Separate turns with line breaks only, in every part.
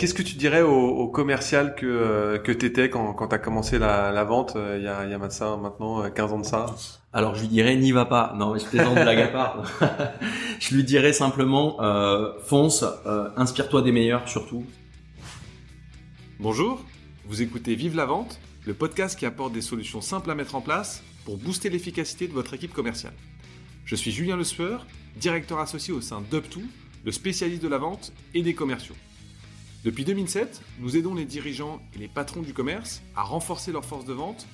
Qu'est-ce que tu dirais au, commercial que, euh, que tu étais quand, quand tu as commencé la, la vente euh, il y, a, il y a maintenant 15 ans de ça?
Alors je lui dirais n'y va pas. Non, je plaisante blague à part. je lui dirais simplement euh, fonce, inspire-toi des meilleurs surtout.
Bonjour, vous écoutez Vive la vente, le podcast qui apporte des solutions simples à mettre en place pour booster l'efficacité de votre équipe commerciale. Je suis Julien Le Sueur, directeur associé au sein d'UpTo, le spécialiste de la vente et des commerciaux. Depuis 2007, nous aidons les dirigeants et les patrons du commerce à renforcer leur force de vente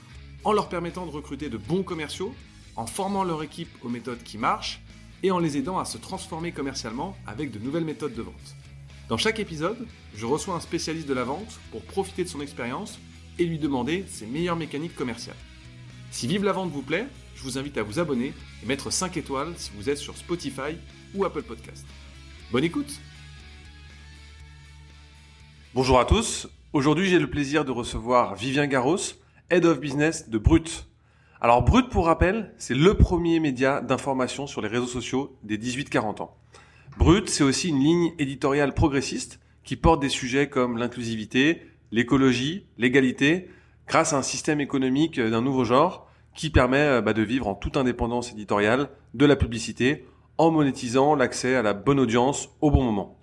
en leur permettant de recruter de bons commerciaux, en formant leur équipe aux méthodes qui marchent et en les aidant à se transformer commercialement avec de nouvelles méthodes de vente. Dans chaque épisode, je reçois un spécialiste de la vente pour profiter de son expérience et lui demander ses meilleures mécaniques commerciales. Si Vive la vente vous plaît, je vous invite à vous abonner et mettre 5 étoiles si vous êtes sur Spotify ou Apple Podcast. Bonne écoute Bonjour à tous. Aujourd'hui, j'ai le plaisir de recevoir Vivien Garros, Head of Business de Brut. Alors Brut, pour rappel, c'est le premier média d'information sur les réseaux sociaux des 18-40 ans. Brut, c'est aussi une ligne éditoriale progressiste qui porte des sujets comme l'inclusivité, l'écologie, l'égalité, grâce à un système économique d'un nouveau genre qui permet euh, bah, de vivre en toute indépendance éditoriale de la publicité en monétisant l'accès à la bonne audience au bon moment.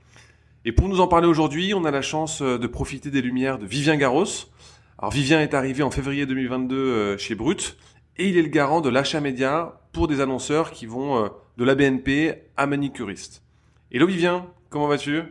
Et pour nous en parler aujourd'hui, on a la chance euh, de profiter des lumières de Vivien Garros. Alors Vivien est arrivé en février 2022 euh, chez Brut et il est le garant de l'achat média pour des annonceurs qui vont euh, de la BNP à Manicuriste. Hello Vivien, comment vas-tu?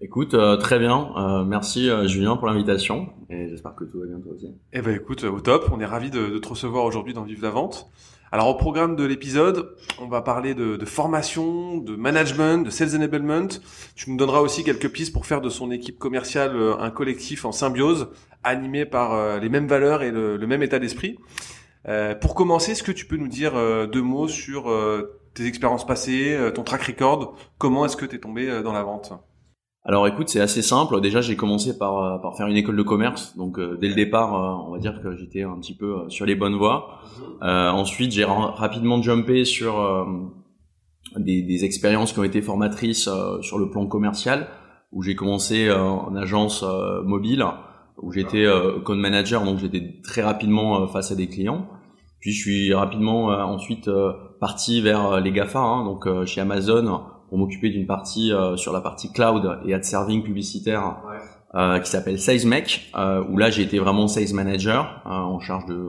Écoute, très bien. merci Julien pour l'invitation et j'espère que tout va bien toi aussi.
Eh ben écoute, au top. On est ravi de, de te recevoir aujourd'hui dans Vive la Vente. Alors au programme de l'épisode, on va parler de, formation, de management, de sales enablement. Tu nous donneras aussi quelques pistes pour faire de son équipe commerciale euh, un collectif en symbiose, animé par euh, les mêmes valeurs et le, même état d'esprit. Euh, pour commencer, est-ce que tu peux nous dire deux mots sur tes expériences passées, ton track record? Comment est-ce que tu es tombé dans la vente?
Alors écoute, c'est assez simple. Déjà, j'ai commencé par, euh, par faire une école de commerce. Donc euh, dès le départ, euh, on va dire que j'étais un petit peu sur les bonnes voies. ensuite, j'ai rapidement jumpé sur des, des, expériences qui ont été formatrices sur le plan commercial, où j'ai commencé en agence mobile, où j'étais code manager, donc j'étais très rapidement face à des clients. Puis je suis rapidement ensuite parti vers les GAFA, hein, donc chez Amazon pour m'occuper d'une partie euh, sur la partie cloud et ad serving publicitaire euh, qui s'appelle SalesMec, euh, où là j'ai été vraiment sales manager en charge de,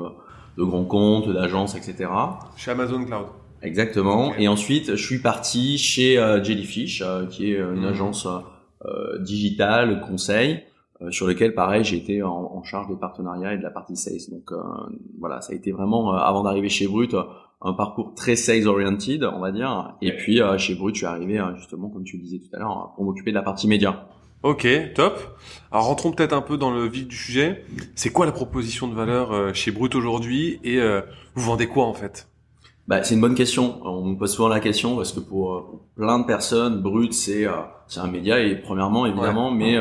de grands comptes, d'agences, etc.
Chez Amazon Cloud.
Exactement. Et ensuite, je suis parti chez Jellyfish, qui est une mhm. agence digitale, conseil, sur lequel, pareil, j'ai été en, en, charge des partenariats et de la partie sales. Donc voilà, ça a été vraiment, avant d'arriver chez Brut, un parcours très sales oriented, on va dire. Et puis euh, chez Brut, je suis arrivé euh, justement, comme tu le disais tout à l'heure, pour m'occuper de la partie média.
Ok, top. Alors rentrons peut-être un peu dans le vif du sujet. C'est quoi la proposition de valeur euh, chez Brut aujourd'hui et vous vendez quoi en fait?
Bah, c'est une bonne question. On me pose souvent la question parce que pour, plein de personnes, Brut c'est c'est un média et premièrement évidemment, mais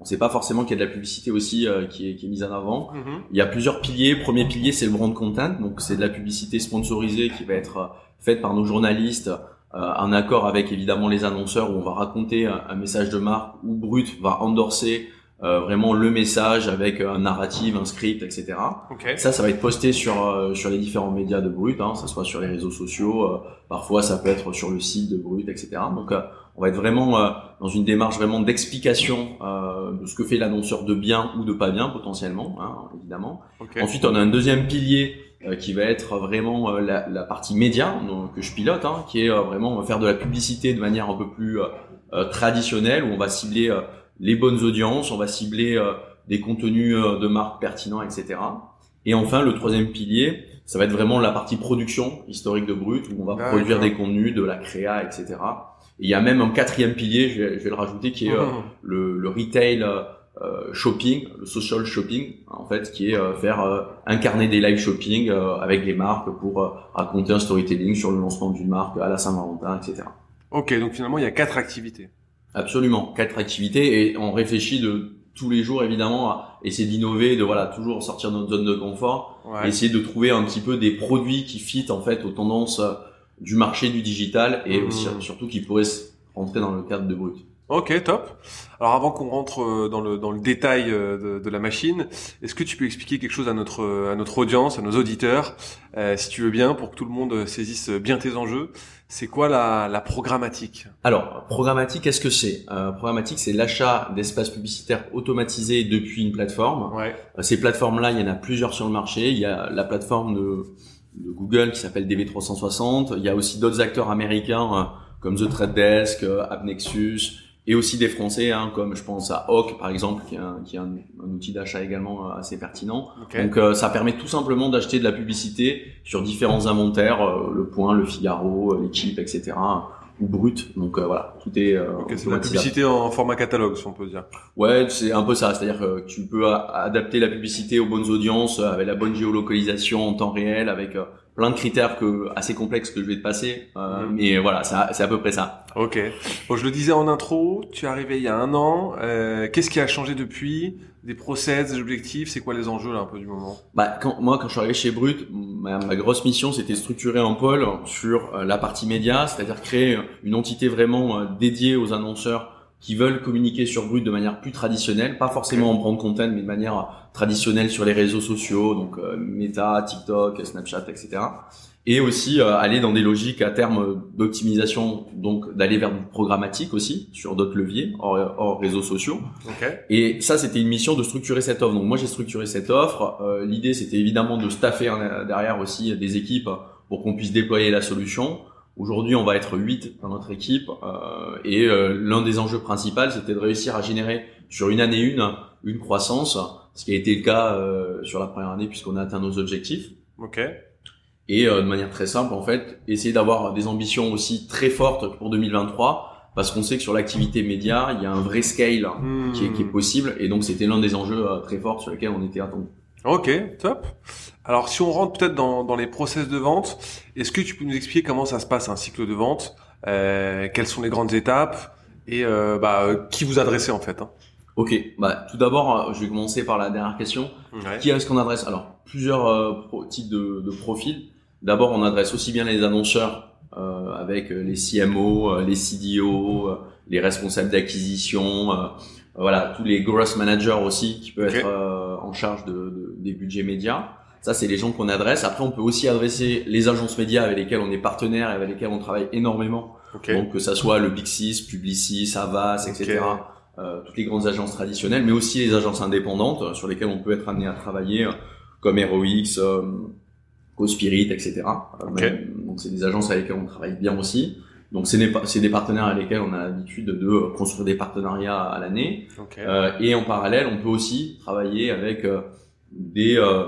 on sait pas forcément qu'il y a de la publicité aussi euh, qui, est, qui, est, mise en avant. Mhm. Il y a plusieurs piliers. Premier pilier, c'est le brand content, donc c'est de la publicité sponsorisée qui va être euh, faite par nos journalistes euh, en accord avec évidemment les annonceurs où on va raconter un, message de marque où Brut va endorser euh, vraiment le message avec un narrative, un script, etc. Ça, ça va être posté sur sur les différents médias de Brut, hein, ça soit sur les réseaux sociaux, parfois ça peut être sur le site de Brut, etc. Donc on va être vraiment euh, dans une démarche vraiment d'explication euh, de ce que fait l'annonceur de bien ou de pas bien potentiellement, hein, évidemment. Ensuite, on a un deuxième pilier euh, qui va être vraiment la, la, partie média donc, que je pilote, hein, qui est vraiment on va faire de la publicité de manière un peu plus traditionnelle, où on va cibler les bonnes audiences, on va cibler des contenus de marque pertinents, etc. Et enfin, le troisième pilier, ça va être vraiment la partie production historique de Brut, où on va produire des contenus, de la créa, etc il y a même un quatrième pilier, je vais, je vais le rajouter, qui est euh, mmh. le, le, retail euh, shopping, le social shopping, en fait, qui est euh, faire incarner des live shopping avec les marques pour raconter un storytelling sur le lancement d'une marque à la Saint-Valentin, etc.
Ok, donc finalement, il y a quatre activités.
Absolument, quatre activités et on réfléchit de tous les jours évidemment à essayer d'innover, de voilà toujours sortir de notre zone de confort, essayer de trouver un petit peu des produits qui fit en fait aux tendances du marché du digital et aussi, mmh. surtout qui pourrait rentrer dans le cadre de Brut.
Ok, top. Alors avant qu'on rentre euh, dans le dans le détail euh, de, de la machine, est-ce que tu peux expliquer quelque chose à notre à notre audience, à nos auditeurs, euh, si tu veux bien, pour que tout le monde saisisse bien tes enjeux? C'est quoi la, la programmatique?
Alors programmatique, qu'est-ce que c'est? Euh, Programmatique, c'est l'achat d'espaces publicitaires automatisés depuis une plateforme.
Ouais.
Euh, Ces plateformes-là, il y en a plusieurs sur le marché. Il y a la plateforme de, de Google qui s'appelle DV360. Il y a aussi d'autres acteurs américains euh, comme The Trade Desk, euh, AppNexus, et aussi des Français, hein, comme je pense à Hawk par exemple, qui est un, qui est un, un outil d'achat également euh, assez pertinent. Donc euh, ça permet tout simplement d'acheter de la publicité sur différents inventaires, euh, Le Point, Le Figaro, euh, L'équipe, etc. ou brut. Donc euh, voilà, tout est euh,
Ok, c'est la publicité en format catalogue, si on peut dire.
Ouais, c'est un peu ça. C'est-à-dire que tu peux adapter la publicité aux bonnes audiences avec la bonne géolocalisation en temps réel, avec euh, plein de critères que assez complexes que je vais te passer. Euh,
Mhm.
Mais voilà, c'est à- peu près ça.
Ok. Bon, je le disais en intro, tu es arrivé il y a un an. Euh, Qu'est-ce qui a changé depuis? Des process, des objectifs C'est quoi les enjeux là un peu du moment?
Bah, quand, moi, quand je suis arrivé chez Brut, ma, ma grosse mission, c'était structurer un pôle sur euh, la partie média, c'est-à-dire créer une entité vraiment euh, dédiée aux annonceurs qui veulent communiquer sur Brut de manière plus traditionnelle, pas forcément en brand content, mais de manière traditionnelle sur les réseaux sociaux, donc euh, Meta, TikTok, Snapchat, etc. Et aussi euh, aller dans des logiques à terme d'optimisation, donc d'aller vers du programmatique aussi sur d'autres leviers hors, hors réseaux sociaux.
Ok.
Et ça, c'était une mission de structurer cette offre. Donc moi, j'ai structuré cette offre. Euh, L'idée, c'était évidemment de staffer hein, derrière aussi des équipes pour qu'on puisse déployer la solution. Aujourd'hui, on va être 8 dans notre équipe. euh, et euh, l'un des enjeux principaux, c'était de réussir à générer sur une année une, une croissance, ce qui a été le cas euh, sur la première année puisqu'on a atteint nos objectifs.
Ok.
Et euh, de manière très simple, en fait, essayer d'avoir des ambitions aussi très fortes pour 2023, parce qu'on sait que sur l'activité média, il y a un vrai scale
Hmm.
qui est, qui est possible. Et donc, c'était l'un des enjeux euh, très forts sur lesquels on était attendu.
Ok, top. Alors si on rentre peut-être dans, dans les process de vente, est-ce que tu peux nous expliquer comment ça se passe un cycle de vente? Euh, Quelles sont les grandes étapes? Et euh, bah, euh, qui vous adressez en fait hein?
Ok, bah tout d'abord, euh, je vais commencer par la dernière question.
Ouais.
Qui est-ce qu'on adresse? Alors, plusieurs euh, pro- types de, de profils. D'abord, on adresse aussi bien les annonceurs euh, avec euh, les CMO, euh, les CDO, les responsables d'acquisition, euh, voilà, tous les growth managers aussi qui peuvent
Ok.
être euh, en charge de, de- des budgets médias. Ça, c'est les gens qu'on adresse. Après, on peut aussi adresser les agences médias avec lesquelles on est partenaire et avec lesquelles on travaille énormément.
Ok.
Donc que ça soit le Big Six, Publicis, Avas, etc. Euh, toutes les grandes agences traditionnelles, mais aussi les agences indépendantes euh, sur lesquelles on peut être amené à travailler, euh, comme ROX, CoSpirit, etc.
Ok.
même- donc c'est des agences avec lesquelles on travaille bien aussi. Donc c'est des, pa- c'est des partenaires avec lesquels on a l'habitude de construire des partenariats à l'année.
Ok.
Euh, et en parallèle, on peut aussi travailler avec euh, des, euh,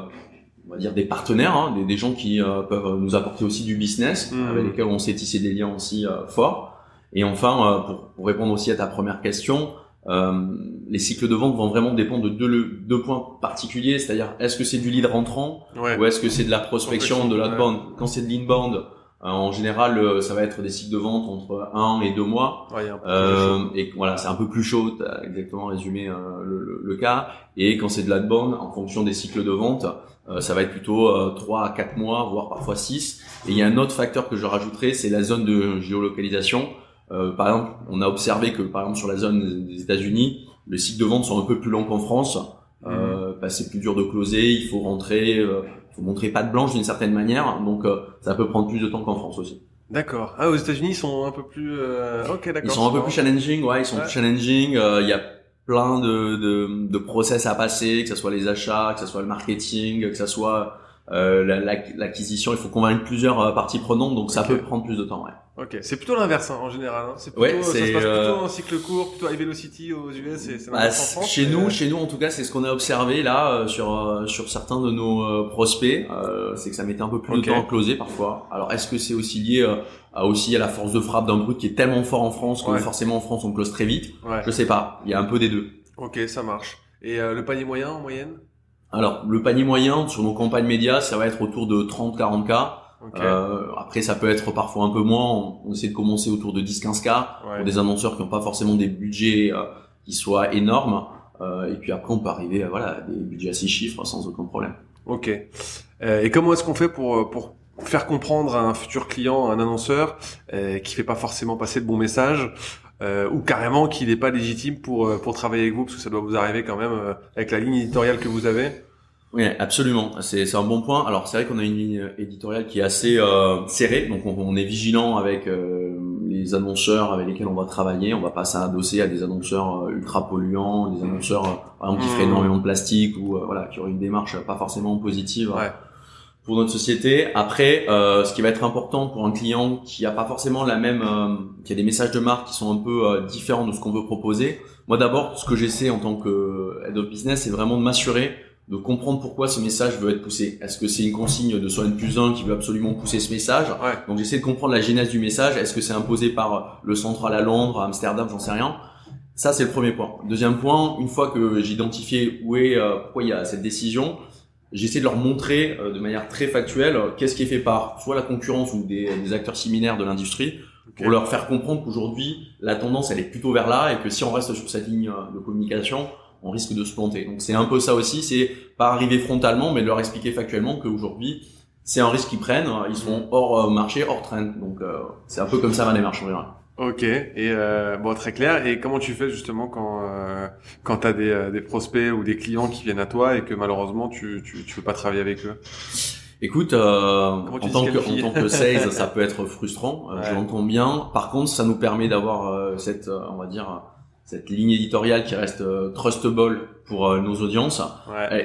on va dire des partenaires, hein, des, des gens qui peuvent nous apporter aussi du business,
Mhm.
avec lesquels on sait tisser des liens aussi forts. Et enfin, pour, pour répondre aussi à ta première question, les cycles de vente vont vraiment dépendre de deux, deux points particuliers, c'est-à-dire est-ce que c'est du lead rentrant
ouais.
ou est-ce que c'est de la prospection, de l'outbound Quand c'est de l'inbound, euh, en général, euh, ça va être des cycles de vente entre un et deux mois.
Ouais,
Euh, et voilà, c'est un peu plus chaud, t'as exactement résumé euh, le, le- le cas. Et quand c'est de l'outbound, en fonction des cycles de vente, euh, ça va être plutôt euh, 3 à 4 mois, voire parfois 6. Et il y a un autre facteur que je rajouterais, c'est la zone de géolocalisation. Euh, par exemple, on a observé que par exemple sur la zone des États-Unis, les cycles de vente sont un peu plus longs qu'en France. Euh, bah, c'est plus dur de closer, il faut rentrer, euh, faut montrer patte blanche d'une certaine manière, donc euh, ça peut prendre plus de temps qu'en France aussi.
D'accord. Ah, aux États-Unis, ils sont un peu plus. euh, Ok, d'accord.
Ils sont un peu plus challenging, ouais, ils sont
Ouais.
plus challenging. euh, Il y a plein de, de, de process à passer, que ce soit les achats, que ce soit le marketing, que ce soit l'acquisition. Il faut convaincre plusieurs euh, parties prenantes, donc ça peut prendre plus de temps. Ouais.
Ok, c'est plutôt l'inverse hein, en général. Hein. C'est plutôt,
Ouais,
ça se passe
euh,
plutôt en cycle court, plutôt high velocity aux US. C'est c'est
Bah,
l'inverse en France.
chez nous, chez nous en tout cas, c'est ce qu'on a observé là euh, sur euh, sur certains de nos euh, prospects. Euh, c'est que ça mettait un peu plus de temps à closer parfois. Alors est-ce que c'est aussi lié euh, à aussi à la force de frappe d'un brut qui est tellement fort en France que
Ouais.
forcément en France on close très vite?
Ouais.
Je sais pas. Il y a un peu des deux.
Ok, ça marche. Et euh, le panier moyen en moyenne?
Alors, le panier moyen sur nos campagnes médias, ça va être autour de 30-40 k.
Ok.
Euh, après, ça peut être parfois un peu moins. On, essaie de commencer autour de 10-15 k
ouais.
pour des annonceurs qui n'ont pas forcément des budgets euh, qui soient énormes. Euh, et puis après, on peut arriver à voilà, des budgets à 6 chiffres sans aucun problème.
Ok. Euh, et comment est-ce qu'on fait pour pour faire comprendre à un futur client, à un annonceur euh, qui fait pas forcément passer de bons messages euh, ou carrément qu'il n'est pas légitime pour euh, pour travailler avec vous parce que ça doit vous arriver quand même euh, avec la ligne éditoriale que vous avez.
Oui, absolument. C'est c'est un bon point. Alors c'est vrai qu'on a une ligne éditoriale qui est assez euh, serrée, donc on, on, est vigilant avec les annonceurs avec lesquels on va travailler. On va pas s'adosser à des annonceurs ultra polluants, des annonceurs par exemple qui feraient mmh. énormément de plastique ou voilà qui auraient une démarche pas forcément positive. Ouais pour notre société. Après, euh, ce qui va être important pour un client qui a pas forcément la même, euh, qui a des messages de marque qui sont un peu euh, différents de ce qu'on veut proposer. Moi, d'abord, ce que j'essaie en tant que head of business, c'est vraiment de m'assurer de comprendre pourquoi ce message veut être poussé. Est-ce que c'est une consigne de Soin plus 1 qui veut absolument pousser ce message? Donc j'essaie de comprendre la genèse du message. Est-ce que c'est imposé par le central à Londres, à Amsterdam, j'en sais rien. Ça c'est le premier point. Deuxième point, une fois que j'ai identifié où est euh, pourquoi il y a cette décision, j'essaie de leur montrer euh, de manière très factuelle euh, qu'est-ce qui est fait par soit la concurrence ou des, des acteurs similaires de l'industrie pour leur faire comprendre qu'aujourd'hui la tendance elle est plutôt vers là et que si on reste sur cette ligne euh, de communication on risque de se planter. Donc c'est un peu ça aussi, c'est pas arriver frontalement mais de leur expliquer factuellement qu'aujourd'hui c'est un risque qu'ils prennent, ils sont hors marché, hors trend. Donc c'est un peu comme ça ma démarche en général.
Ok, et euh, bon très clair. Et comment tu fais justement quand euh, quand t'as des, euh, des prospects ou des clients qui viennent à toi et que malheureusement tu tu, tu peux pas travailler avec eux?
Écoute, euh, en, tant que, en tant que sales, ça peut être frustrant. Euh, je l'entends bien. Par contre, ça nous permet d'avoir cette, on va dire, cette ligne éditoriale qui reste trustable pour nos audiences.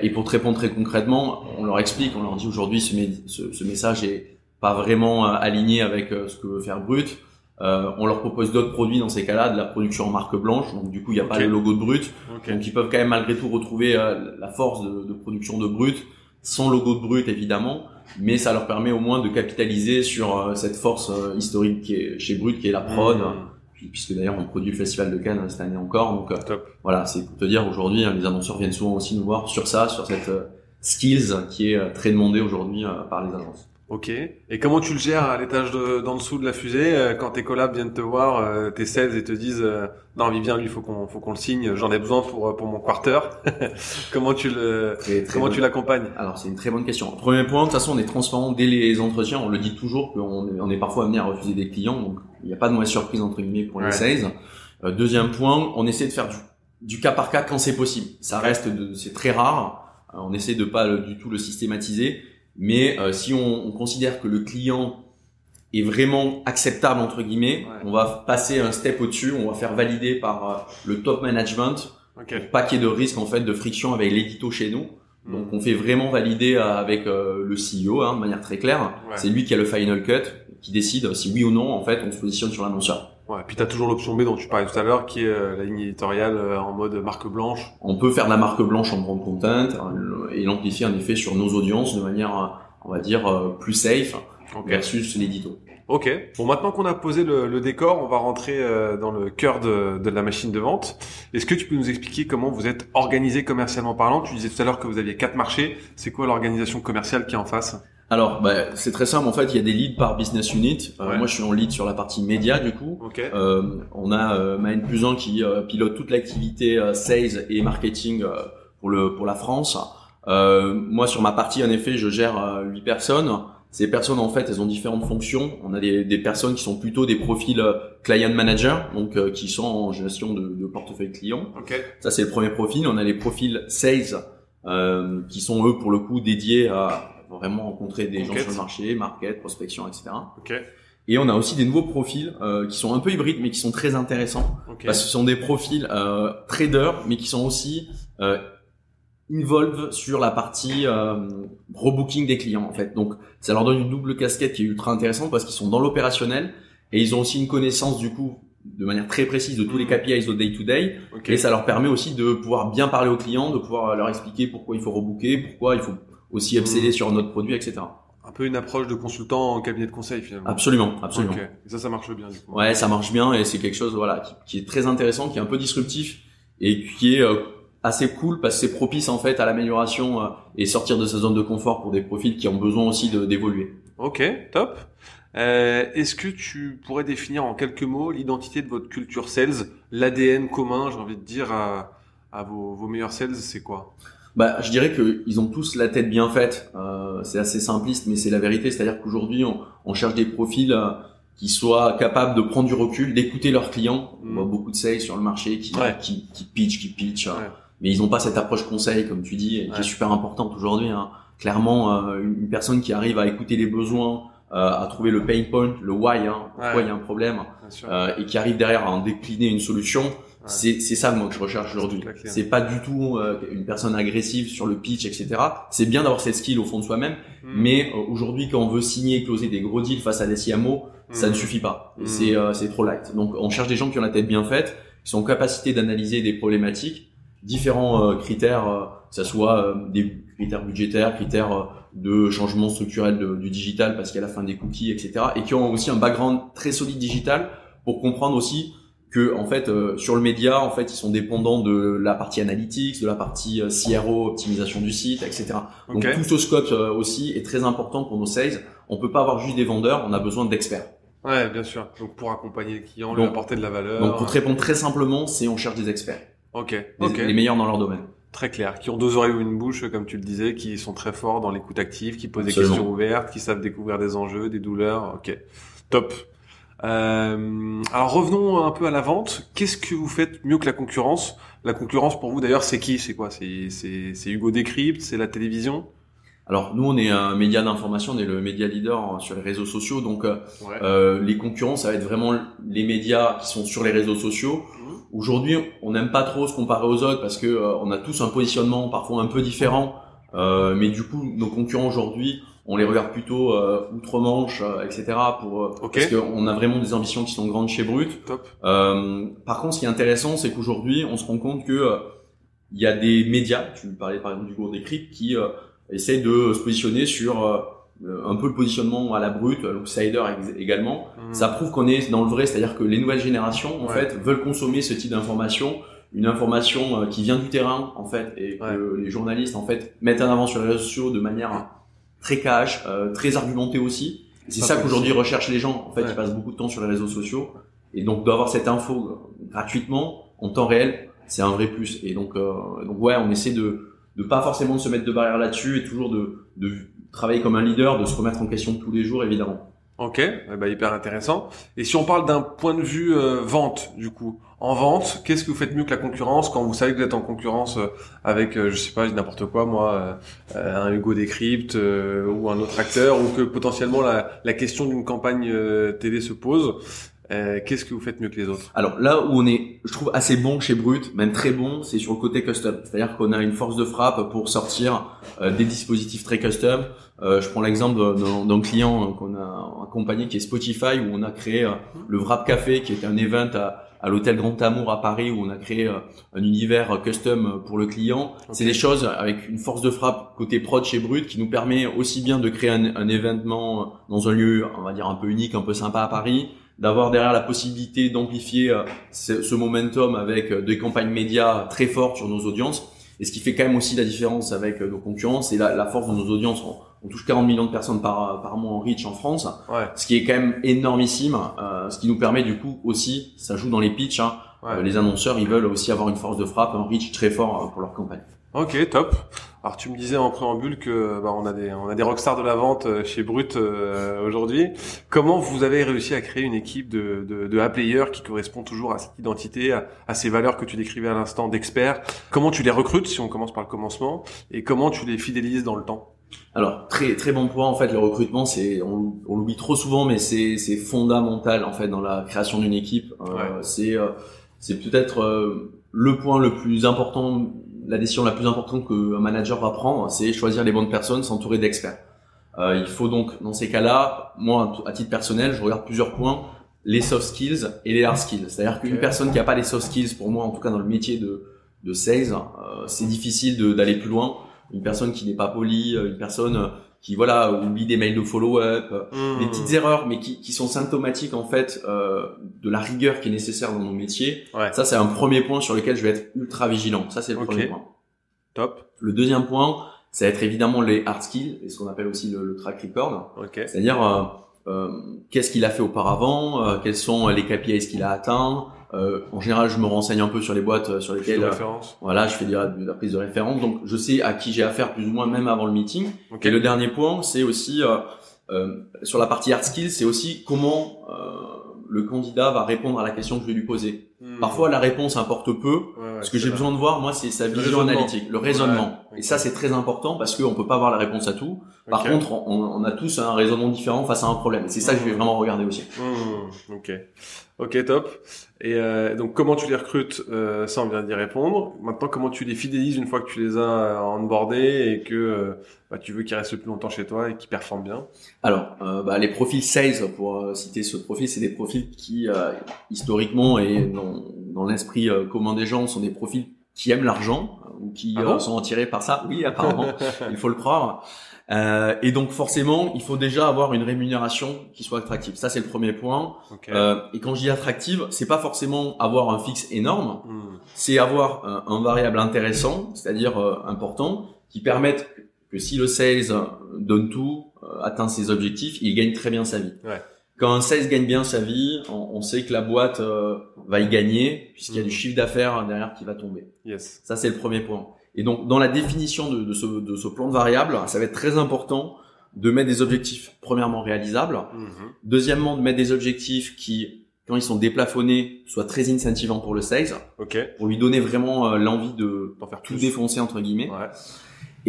Et pour te répondre très concrètement, on leur explique, on leur dit aujourd'hui ce, ce, ce, message est pas vraiment aligné avec ce que veut faire Brut. Euh, on leur propose d'autres produits dans ces cas-là, de la production en marque blanche, donc du coup il n'y a pas le logo de Brut, donc ils peuvent quand même malgré tout retrouver euh, la force de, de, production de Brut, sans logo de Brut évidemment, mais ça leur permet au moins de capitaliser sur euh, cette force historique qui est chez Brut, qui est la prod, mmh. puisque d'ailleurs on produit le festival de Cannes cette année encore, donc voilà, c'est pour te dire aujourd'hui hein, les annonceurs viennent souvent aussi nous voir sur ça, sur cette skills qui est très demandée aujourd'hui par les agences.
Ok. Et comment tu le gères à l'étage d'en dessous de la fusée euh, quand tes collabs viennent te voir, euh, tes sales et te disent euh, non Vivien lui faut qu'on faut qu'on le signe, j'en ai besoin pour pour mon quarter. comment tu le comment tu l'accompagnes?
Alors c'est une très bonne question. Premier point, de toute façon on est transparent dès les entretiens, on le dit toujours qu'on est, on est parfois amené à refuser des clients, donc il n'y a pas de mauvaise surprise entre guillemets pour les sales. deuxième point, on essaie de faire du, du cas par cas quand c'est possible. Ça reste c'est très rare. on essaie de pas du tout le systématiser mais euh, si on, on, considère que le client est vraiment acceptable entre guillemets, on va passer un step au-dessus, on va faire valider par euh, le top management okay. pour pas qu'il y ait de risque en fait de friction avec l'édito chez nous. Hmm. Donc on fait vraiment valider euh, avec le CEO hein, de manière très claire. C'est lui qui a le final cut, qui décide si oui ou non en fait on se positionne sur l'annonceur.
Ouais, puis tu as toujours l'option B dont tu parlais tout à l'heure, qui est euh, la ligne éditoriale euh, en mode marque blanche.
On peut faire de la marque blanche en brand content euh, et l'amplifier en effet sur nos audiences de manière, on va dire, plus safe versus l'édito.
Ok. Bon, maintenant qu'on a posé le, le, décor, on va rentrer dans le cœur de, de la machine de vente. Est-ce que tu peux nous expliquer comment vous êtes organisé commercialement parlant? Tu disais tout à l'heure que vous aviez quatre marchés. C'est quoi l'organisation commerciale qui est en face?
Alors, bah, c'est très simple. En fait, il y a des leads par business unit. Euh, moi, je suis en lead sur la partie média, du coup. Euh, on a euh, Plusan qui euh, pilote toute l'activité sales et marketing pour le pour la France. moi, sur ma partie, en effet, je gère huit personnes. Ces personnes, en fait, elles ont différentes fonctions. On a des, des personnes qui sont plutôt des profils client manager, donc qui sont en gestion de, de portefeuille client. Ça, c'est le premier profil. On a les profils sales, qui sont eux, pour le coup, dédiés à vraiment rencontrer des gens sur le marché, market, prospection, etc. Et on a aussi des nouveaux profils euh, qui sont un peu hybrides, mais qui sont très intéressants parce que ce sont des profils euh, traders, mais qui sont aussi euh, involved sur la partie euh, rebooking des clients en fait. Donc ça leur donne une double casquette qui est ultra intéressante parce qu'ils sont dans l'opérationnel et ils ont aussi une connaissance du coup de manière très précise de tous les hmm. KPIs au day to day et ça leur permet aussi de pouvoir bien parler aux clients, de pouvoir leur expliquer pourquoi il faut rebooker, pourquoi il faut aussi upseller sur un autre produit, etc.
Un peu une approche de consultant en cabinet de conseil finalement.
Absolument, absolument.
Et ça, ça marche bien.
Ouais, ça marche bien et c'est quelque chose voilà qui, qui, est très intéressant, qui est un peu disruptif et qui est euh, assez cool parce que c'est propice en fait à l'amélioration euh, et sortir de sa zone de confort pour des profils qui ont besoin aussi d'évoluer.
Ok, top. Euh, Est-ce que tu pourrais définir en quelques mots l'identité de votre culture sales, l'ADN commun, j'ai envie de dire à, à vos, vos meilleurs sales, c'est quoi?
Bah, je dirais qu'ils ont tous la tête bien faite. Euh, c'est assez simpliste, mais c'est la vérité. C'est-à-dire qu'aujourd'hui, on, on, cherche des profils euh, qui soient capables de prendre du recul, d'écouter leurs clients. On voit beaucoup de sales sur le marché qui, qui, qui pitch, qui pitch, mais ils n'ont pas cette approche conseil, comme tu dis, qui est super importante aujourd'hui. Hein. Clairement, euh, une personne qui arrive à écouter les besoins, euh, à trouver le pain point, le why, hein, pourquoi il y a un problème, euh, et qui arrive derrière à en décliner une solution, c'est c'est ça moi que je recherche aujourd'hui. C'est pas du tout euh, une personne agressive sur le pitch, etc. C'est bien d'avoir cette skill au fond de soi-même, hmm. mais euh, aujourd'hui quand on veut signer, closer des gros deals face à des CMO, ça ne hmm. suffit pas. Hmm. C'est euh, c'est trop light. Donc on cherche des gens qui ont la tête bien faite, qui sont en capacité d'analyser des problématiques, différents critères, que ça soit des critères budgétaires, critères de changement structurel du digital parce qu'il y a la fin des cookies, etc. Et qui ont aussi un background très solide digital pour comprendre aussi que en fait euh, sur le média en fait ils sont dépendants de la partie analytics, de la partie euh, CRO, optimisation du site, etc. Donc tout ce scope euh, aussi est très important pour nos sales. On peut pas avoir juste des vendeurs, on a besoin d'experts.
Ouais, bien sûr. Donc pour accompagner le client, lui apporter de la valeur.
Donc pour te répondre très simplement, c'est on cherche des experts.
Ok.
Les, les meilleurs dans leur domaine.
Très clair, qui ont deux oreilles ou une bouche, comme tu le disais, qui sont très forts dans l'écoute active, qui posent des questions ouvertes, qui savent découvrir des enjeux, des douleurs. Ok, top. Euh, alors revenons un peu à la vente. Qu'est-ce que vous faites mieux que la concurrence? La concurrence pour vous d'ailleurs, c'est qui? C'est quoi? C'est Hugo Décrypte? C'est la télévision?
Alors nous, on est un média d'information, on est le média leader sur les réseaux sociaux. Donc euh, euh les concurrents, ça va être vraiment les médias qui sont sur les réseaux sociaux. Mmh. Aujourd'hui, on n'aime pas trop se comparer aux autres parce que euh, on a tous un positionnement parfois un peu différent. Euh, mais du coup, nos concurrents aujourd'hui, on les regarde plutôt euh, outre-Manche, euh, etc. Pour euh, parce qu'on a vraiment des ambitions qui sont grandes chez Brut.
Top.
Euh, par contre, ce qui est intéressant, c'est qu'aujourd'hui, on se rend compte que il y a des médias, tu parlais par exemple du cours d'écrit, qui essayent de se positionner sur un peu le positionnement à la brute, l'outsider également. Hmm. Ça prouve qu'on est dans le vrai, c'est-à-dire que les nouvelles générations, en fait, veulent consommer ce type d'information une information qui vient du terrain en fait et que les journalistes en fait mettent en avant sur les réseaux sociaux de manière très cash, euh, très argumenté aussi. C'est ça qu'aujourd'hui recherchent les gens. En fait, ils passent beaucoup de temps sur les réseaux sociaux et donc d'avoir cette info gratuitement en temps réel, c'est un vrai plus. Et donc, euh, donc ouais, on essaie de de pas forcément se mettre de barrière là-dessus et toujours de de travailler comme un leader, de se remettre en question tous les jours, évidemment.
Ok, eh ben, hyper intéressant. Et si on parle d'un point de vue euh, vente, du coup, en vente, qu'est-ce que vous faites mieux que la concurrence quand vous savez que vous êtes en concurrence euh, avec, euh, je sais pas, n'importe quoi, moi, un Hugo Decrypt ou un autre acteur, ou que potentiellement la, la question d'une campagne télé se pose Qu'est-ce que vous faites mieux que les autres?
Alors là où on est, je trouve assez bon chez Brut, même très bon, c'est sur le côté custom. C'est-à-dire qu'on a une force de frappe pour sortir des dispositifs très custom. Euh, je prends l'exemple d'un client qu'on a accompagné qui est Spotify où on a créé euh, le Wrap Café qui est un event à, à l'hôtel Grand Amour à Paris où on a créé euh, un univers custom pour le client. C'est des choses avec une force de frappe côté prod chez Brut qui nous permet aussi bien de créer un, un événement dans un lieu, on va dire un peu unique, un peu sympa à Paris, d'avoir derrière la possibilité d'amplifier ce, ce momentum avec des campagnes médias très fortes sur nos audiences. Et ce qui fait quand même aussi la différence avec nos concurrents, c'est la, la, force de nos audiences on touche 40 millions de personnes par, par mois en reach en France, ce qui est quand même énormissime, euh, ce qui nous permet du coup aussi, ça joue dans les pitchs, hein, euh, les annonceurs ils veulent aussi avoir une force de frappe, un reach très fort euh, pour leur campagne.
Ok, top. Alors tu me disais en préambule que bah, on a des on a des rockstars de la vente chez Brut aujourd'hui. Comment vous avez réussi à créer une équipe de de, de A-players qui correspond toujours à cette identité, à, à ces valeurs que tu décrivais à l'instant d'experts? Comment tu les recrutes si on commence par le commencement et comment tu les fidélises dans le temps?
Alors très très bon point. En fait le recrutement c'est on, on l'oublie trop souvent mais c'est c'est fondamental en fait dans la création d'une équipe. Euh, c'est euh, c'est peut-être euh, le point le plus important la décision la plus importante qu'un manager va prendre c'est choisir les bonnes personnes s'entourer d'experts. Il faut donc dans ces cas-là moi à titre personnel je regarde plusieurs points les soft skills et les hard skills. C'est-à-dire qu'une personne qui a pas les soft skills pour moi en tout cas dans le métier de de sales c'est difficile d'aller plus loin une personne qui n'est pas polie, euh, une personne euh, qui voilà oublie des mails de follow-up, euh, mmh. des petites erreurs, mais qui, qui sont symptomatiques en fait euh, de la rigueur qui est nécessaire dans nos métiers. Ouais. Ça c'est un premier point sur lequel je vais être ultra vigilant. Ça c'est le premier point.
Top.
Le deuxième point, ça va être évidemment les hard skills et ce qu'on appelle aussi le, le track record.
Okay.
C'est-à-dire euh, euh, qu'est-ce qu'il a fait auparavant, quels sont les KPIs qu'il a atteints, euh, en général, je me renseigne un peu sur les boîtes euh, sur lesquelles,
euh,
voilà, je fais de la, prise de référence. Donc, je sais à qui j'ai affaire plus ou moins même avant le meeting. Et le dernier point, c'est aussi sur la partie hard skills, c'est aussi comment le candidat va répondre à la question que je vais lui poser. Hmm. Parfois, la réponse importe peu. ce que j'ai besoin de voir, moi, c'est sa vision analytique, le raisonnement. Et ça, c'est très important parce qu'on peut pas avoir la réponse à tout. Par contre, on, a tous un raisonnement différent face à un problème. C'est ça que je vais hmm. vraiment regarder aussi.
Hmm. Ok. Ok, top. Et euh, donc, comment tu les recrutes euh, Ça, on vient d'y répondre. Maintenant, comment tu les fidélises une fois que tu les as euh, onboardés et que euh, bah, tu veux qu'ils restent le plus longtemps chez toi et qu'ils performent bien?
Alors, euh, bah, les profils sales, pour citer ce profil, c'est des profils qui, historiquement et dans, dans l'esprit commun des gens, sont des profils qui aiment l'argent ou qui ah sont attirés par ça. Oui, apparemment, il faut le croire. Euh, et donc forcément, il faut déjà avoir une rémunération qui soit attractive. Ça, c'est le premier point. Euh, et quand je dis attractive, c'est pas forcément avoir un fixe énorme, hmm. c'est avoir un, un, variable intéressant, c'est-à-dire euh, important, qui permette que si le sales donne tout, euh, atteint ses objectifs, il gagne très bien sa vie. Ouais. Quand un sales gagne bien sa vie, on, on sait que la boîte euh, va y gagner puisqu'il y a du hmm. chiffre d'affaires derrière qui va tomber.
Yes.
Ça, c'est le premier point. Et donc, dans la définition de, de, ce, de, ce, plan de variable, ça va être très important de mettre des objectifs, premièrement, réalisables. Mhm. Deuxièmement, de mettre des objectifs qui, quand ils sont déplafonnés, soient très incentivants pour le sales.
Okay.
Pour lui donner vraiment euh, l'envie de faire tout défoncer, entre guillemets. Ouais.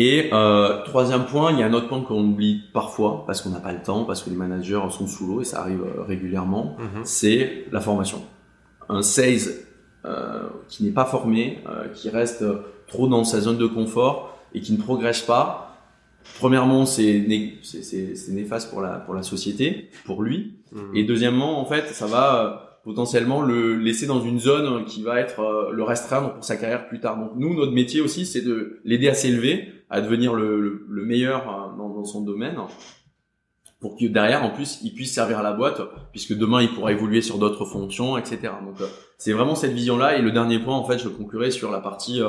Et euh, troisième point, il y a un autre point qu'on oublie parfois parce qu'on n'a pas le temps, parce que les managers sont sous l'eau et ça arrive euh, régulièrement, mhm. c'est la formation. Un sales euh, qui n'est pas formé, euh, qui reste trop dans sa zone de confort et qui ne progresse pas, premièrement, c'est néfaste pour la, pour la société, pour lui. Mhm. Et deuxièmement, en fait, ça va euh, potentiellement le laisser dans une zone qui va être euh, le restreindre pour sa carrière plus tard. Donc nous, notre métier aussi, c'est de l'aider à s'élever, à devenir le, le, meilleur euh, dans, dans, son domaine, pour que derrière, en plus, il puisse servir à la boîte, puisque demain, il pourra évoluer sur d'autres fonctions, etc. Donc c'est vraiment cette vision-là. Et le dernier point, en fait, je conclurai sur la partie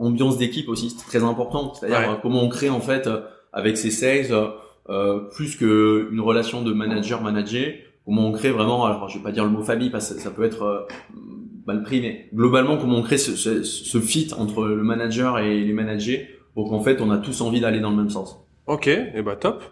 ambiance d'équipe aussi, c'est très important. C'est-à-dire euh, comment on crée en fait euh, avec ces sales euh, euh plus qu'une relation de manager-manager, comment on crée vraiment, alors je vais pas dire le mot famille parce que ça, peut être mal pris, mais globalement comment on crée ce, ce, ce, fit entre le manager et les managers pour qu'en fait on a tous envie d'aller dans le même sens.
Ok, et eh bah top.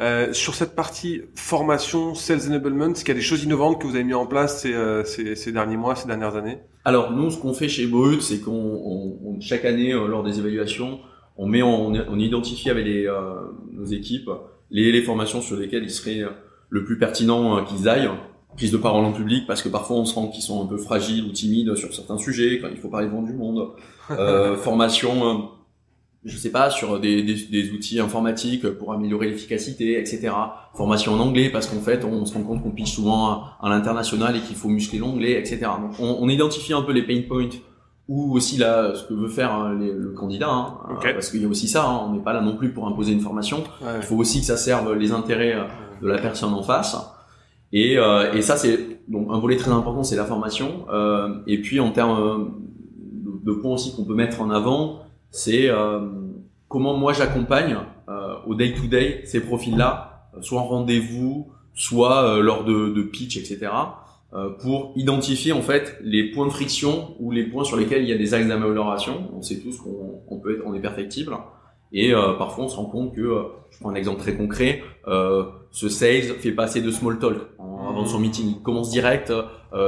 Euh, sur cette partie formation, sales enablement, est-ce qu'il y a des choses innovantes que vous avez mis en place ces, euh, ces, ces derniers mois, ces dernières années?
Alors nous, ce qu'on fait chez Brut, c'est qu'on on, chaque année, euh, lors des évaluations, on met, on, on identifie avec les, euh, nos équipes les, les, formations sur lesquelles il serait le plus pertinent qu'ils aillent. Prise de parole en public, parce que parfois on se rend qu'ils sont un peu fragiles ou timides sur certains sujets, quand il faut parler devant du monde. formation je sais pas, sur des, des, des, outils informatiques pour améliorer l'efficacité, etc. Formation en anglais, parce qu'en fait, on, se rend compte qu'on pitch souvent à, l'international et qu'il faut muscler l'anglais, etc. Donc, on, on, identifie un peu les pain points ou aussi là ce que veut faire hein, le candidat, hein, parce qu'il y a aussi ça. Hein, on n'est pas là non plus pour imposer une formation. Il faut aussi que ça serve les intérêts euh, de la personne en face. Et, euh, et ça, c'est donc un volet très important, c'est la formation. Euh, et puis en termes de, de points aussi qu'on peut mettre en avant c'est euh, comment moi j'accompagne euh, au day-to-day ces profils-là, soit en rendez-vous, soit euh, lors de, de, pitch, etc., pour identifier en fait les points de friction ou les points sur lesquels il y a des axes d'amélioration. On sait tous qu'on peut être, on est perfectible. Et parfois, on se rend compte que, je prends un exemple très concret, ce sales fait pas assez de small talk avant son meeting. Il commence direct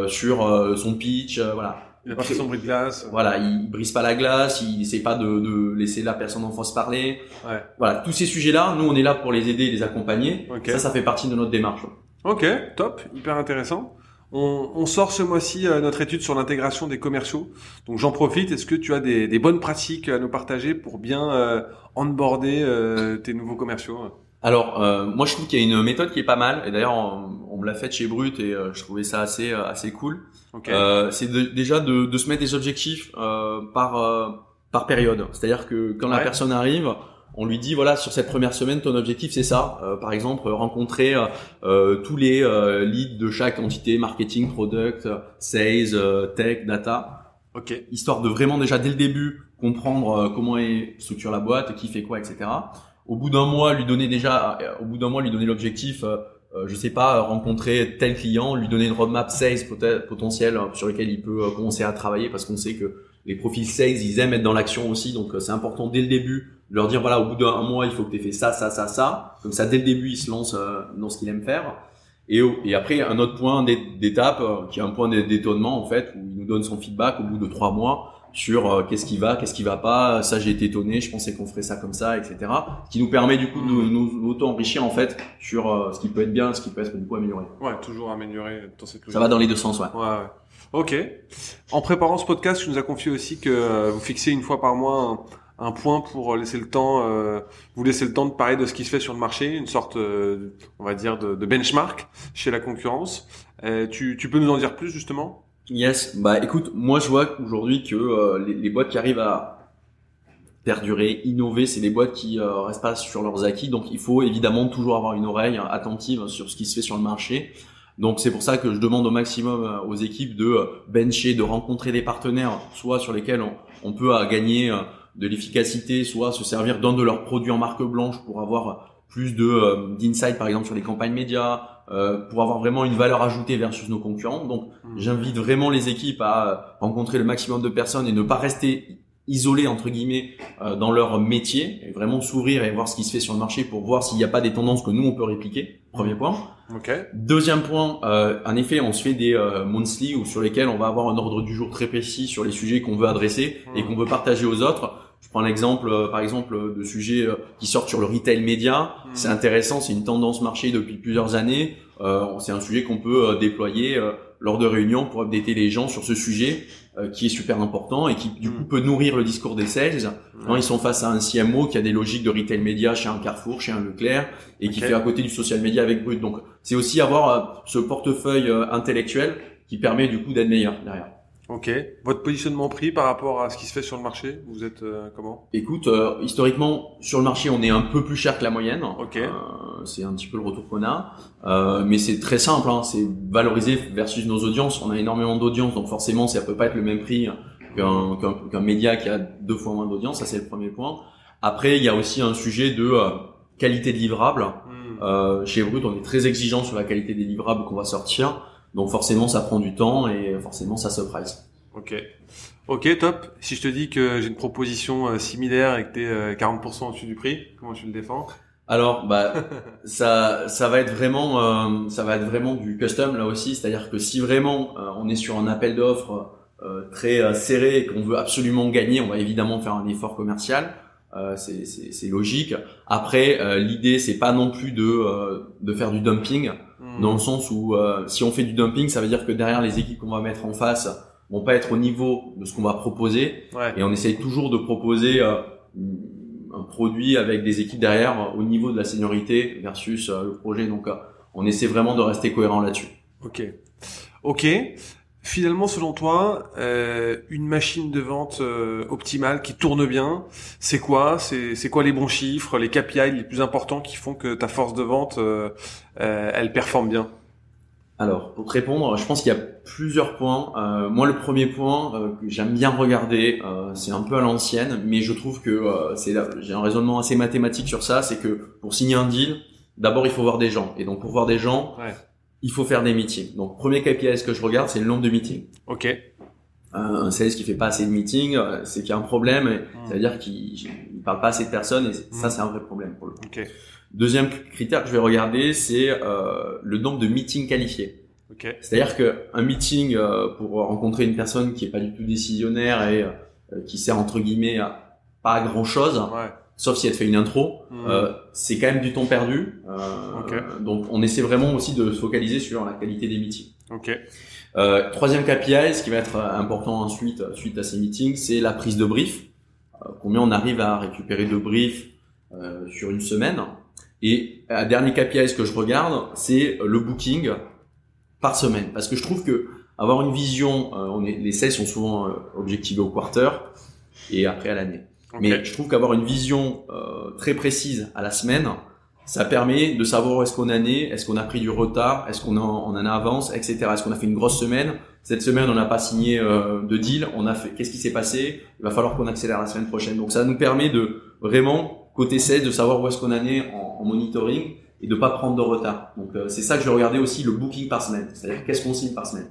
sur son pitch, voilà.
Il a pas fait son bruit de glace.
Voilà, il brise pas la glace, il essaie pas de, de laisser la personne en face parler. Ouais. Voilà, tous ces sujets-là, nous on est là pour les aider, et les accompagner. Ça, ça fait partie de notre démarche.
Ok, top, hyper intéressant. On, on sort ce mois-ci euh, notre étude sur l'intégration des commerciaux. Donc j'en profite. Est-ce que tu as des, des, bonnes pratiques à nous partager pour bien euh, onboarder euh, tes nouveaux commerciaux?
Alors, euh, moi, je trouve qu'il y a une méthode qui est pas mal. Et d'ailleurs, on, me l'a faite chez Brut et euh, je trouvais ça assez euh, assez cool. Euh, c'est déjà de, de, se mettre des objectifs par par période. C'est-à-dire que quand la personne arrive, on lui dit voilà sur cette première semaine ton objectif c'est ça. par exemple, rencontrer tous les leads de chaque entité marketing, product, sales, tech, data.
Ok.
Histoire de vraiment déjà dès le début comprendre comment est structure la boîte, qui fait quoi, etc au bout d'un mois lui donner déjà euh, au bout d'un mois lui donner l'objectif euh, euh, je sais pas rencontrer tel client lui donner une roadmap sales potentielle sur lequel il peut commencer à travailler parce qu'on sait que les profils sales ils aiment être dans l'action aussi. Donc c'est important dès le début leur dire voilà au bout d'un mois il faut que tu aies fait ça ça ça ça. Comme ça dès le début il se lance euh, dans ce qu'il aime faire. Et, et après un autre point d'étape qui est un point d'étonnement en fait où il nous donne son feedback au bout de trois mois sur euh, qu'est-ce qui va qu'est-ce qui va pas ça j'ai été étonné je pensais qu'on ferait ça comme ça etc ce qui nous permet du coup de nous, auto enrichir en fait sur ce qui peut être bien ce qui peut être du coup amélioré
ouais toujours améliorer dans cette
ça va dans les deux sens ouais,
ouais, ouais. Ok. En préparant ce podcast, tu nous as confié aussi que vous fixez une fois par mois un point pour laisser le temps, euh, vous laisser le temps de parler de ce qui se fait sur le marché, une sorte, euh, on va dire, de, de, benchmark chez la concurrence. Euh, tu, tu, peux nous en dire plus justement?
Yes. Bah écoute, moi je vois aujourd'hui que euh, les, les, boîtes qui arrivent à perdurer, innover, c'est les boîtes qui euh, restent pas sur leurs acquis. Donc il faut évidemment toujours avoir une oreille attentive sur ce qui se fait sur le marché. Donc c'est pour ça que je demande au maximum aux équipes de bencher, de rencontrer des partenaires, soit sur lesquels on, on peut gagner de l'efficacité, soit se servir d'un de leurs produits en marque blanche pour avoir plus de euh, d'insight par exemple sur les campagnes médias, euh, pour avoir vraiment une valeur ajoutée versus nos concurrents. Donc mmh. j'invite vraiment les équipes à euh, rencontrer le maximum de personnes et ne pas rester isolés entre guillemets euh, dans leur métier et vraiment s'ouvrir et voir ce qui se fait sur le marché pour voir s'il n'y a pas des tendances que nous on peut répliquer. Premier point.
Okay.
Deuxième point, euh, en effet, on se fait des euh, monthly ou sur lesquels on va avoir un ordre du jour très précis sur les sujets qu'on veut adresser et mmh. qu'on veut partager aux autres. Je prends l'exemple, euh, par exemple, de sujets euh, qui sortent sur le retail média. Hmm. C'est intéressant, c'est une tendance marché depuis plusieurs années. Euh, c'est un sujet qu'on peut déployer lors de réunions pour updater les gens sur ce sujet qui est super important et qui du coup hmm. peut nourrir le discours des sales. Quand ils sont face à un CMO qui a des logiques de retail média chez un Carrefour, chez un Leclerc et qui fait à côté du social media avec Brut. Donc c'est aussi avoir ce portefeuille intellectuel qui permet du coup d'être meilleur derrière.
Ok. Votre positionnement prix par rapport à ce qui se fait sur le marché, vous êtes euh, comment?
Écoute, euh, historiquement, sur le marché, on est un peu plus cher que la moyenne.
Ok.
Euh, c'est un petit peu le retour qu'on a. mais c'est très simple, hein, c'est valoriser versus nos audiences. On a énormément d'audience, donc forcément, ça peut pas être le même prix qu'un qu'un média qui a deux fois moins d'audience. Ça, c'est le premier point. Après, il y a aussi un sujet de qualité de livrable. Hmm. chez Brut, on est très exigeant sur la qualité des livrables qu'on va sortir. Donc forcément, ça prend du temps et forcément, ça se price.
Ok. Ok, top. Si je te dis que j'ai une proposition euh, similaire et que tu es 40% au-dessus du prix, comment tu le défends?
Alors, bah, ça, ça va être vraiment, euh, ça va être vraiment du custom là aussi. C'est-à-dire que si vraiment euh, on est sur un appel d'offres très serré et qu'on veut absolument gagner, on va évidemment faire un effort commercial. C'est logique. Après, l'idée c'est pas non plus de de faire du dumping. Hmm. dans le sens où euh, si on fait du dumping, ça veut dire que derrière les équipes qu'on va mettre en face vont pas être au niveau de ce qu'on va proposer. Et on essaye toujours de proposer euh, un produit avec des équipes derrière au niveau de la seniorité versus euh, le projet. Donc on essaie vraiment de rester cohérent là-dessus.
Ok. Ok. Finalement, selon toi, euh, une machine de vente euh, optimale qui tourne bien, c'est quoi? C'est quoi les bons chiffres, les KPI les plus importants qui font que ta force de vente, euh, elle performe bien?
Alors, pour te répondre, je pense qu'il y a plusieurs points. moi, le premier point que j'aime bien regarder, c'est un peu à l'ancienne, mais je trouve que c'est j'ai un raisonnement assez mathématique sur ça, c'est que pour signer un deal, d'abord il faut voir des gens, et donc pour voir des gens, ouais il faut faire des meetings. Donc, premier KPI que je regarde, c'est le nombre de meetings.
Ok.
Un, sales qui fait pas assez de meetings, euh, c'est qu'il y a un problème. Hmm. C'est-à-dire qu'il ne parle pas assez de personnes et ça, hmm. c'est un vrai problème pour le coup.
Okay.
Deuxième critère que je vais regarder, c'est euh, le nombre de meetings qualifiés.
Okay.
C'est-à-dire que un meeting euh, pour rencontrer une personne qui est pas du tout décisionnaire et euh, qui sert entre guillemets à pas grand chose,
ouais
sauf si elle fait une intro, hmm. euh, c'est quand même du temps perdu. Euh, Donc on essaie vraiment aussi de se focaliser sur la qualité des meetings.
Okay.
Euh, troisième KPI, ce qui va être important ensuite suite à ces meetings, c'est la prise de brief. Euh, combien on arrive à récupérer de briefs euh, sur une semaine. Et un dernier KPI, ce que je regarde, c'est le booking par semaine, parce que je trouve que avoir une vision, on est, les sales sont souvent objectivés au quarter et après à l'année. Mais je trouve qu'avoir une vision euh, très précise à la semaine, ça permet de savoir où est-ce qu'on en est, est-ce qu'on a pris du retard, est-ce qu'on en, on en avance, etc. Est-ce qu'on a fait une grosse semaine? Cette semaine, on n'a pas signé euh, de deal. On a fait. Qu'est-ce qui s'est passé? Il va falloir qu'on accélère la semaine prochaine. Donc ça nous permet de vraiment côté 16 de savoir où est-ce qu'on en est en, monitoring et de pas prendre de retard. Donc euh, c'est ça que je vais regarder aussi le booking par semaine. C'est-à-dire qu'est-ce qu'on signe par semaine?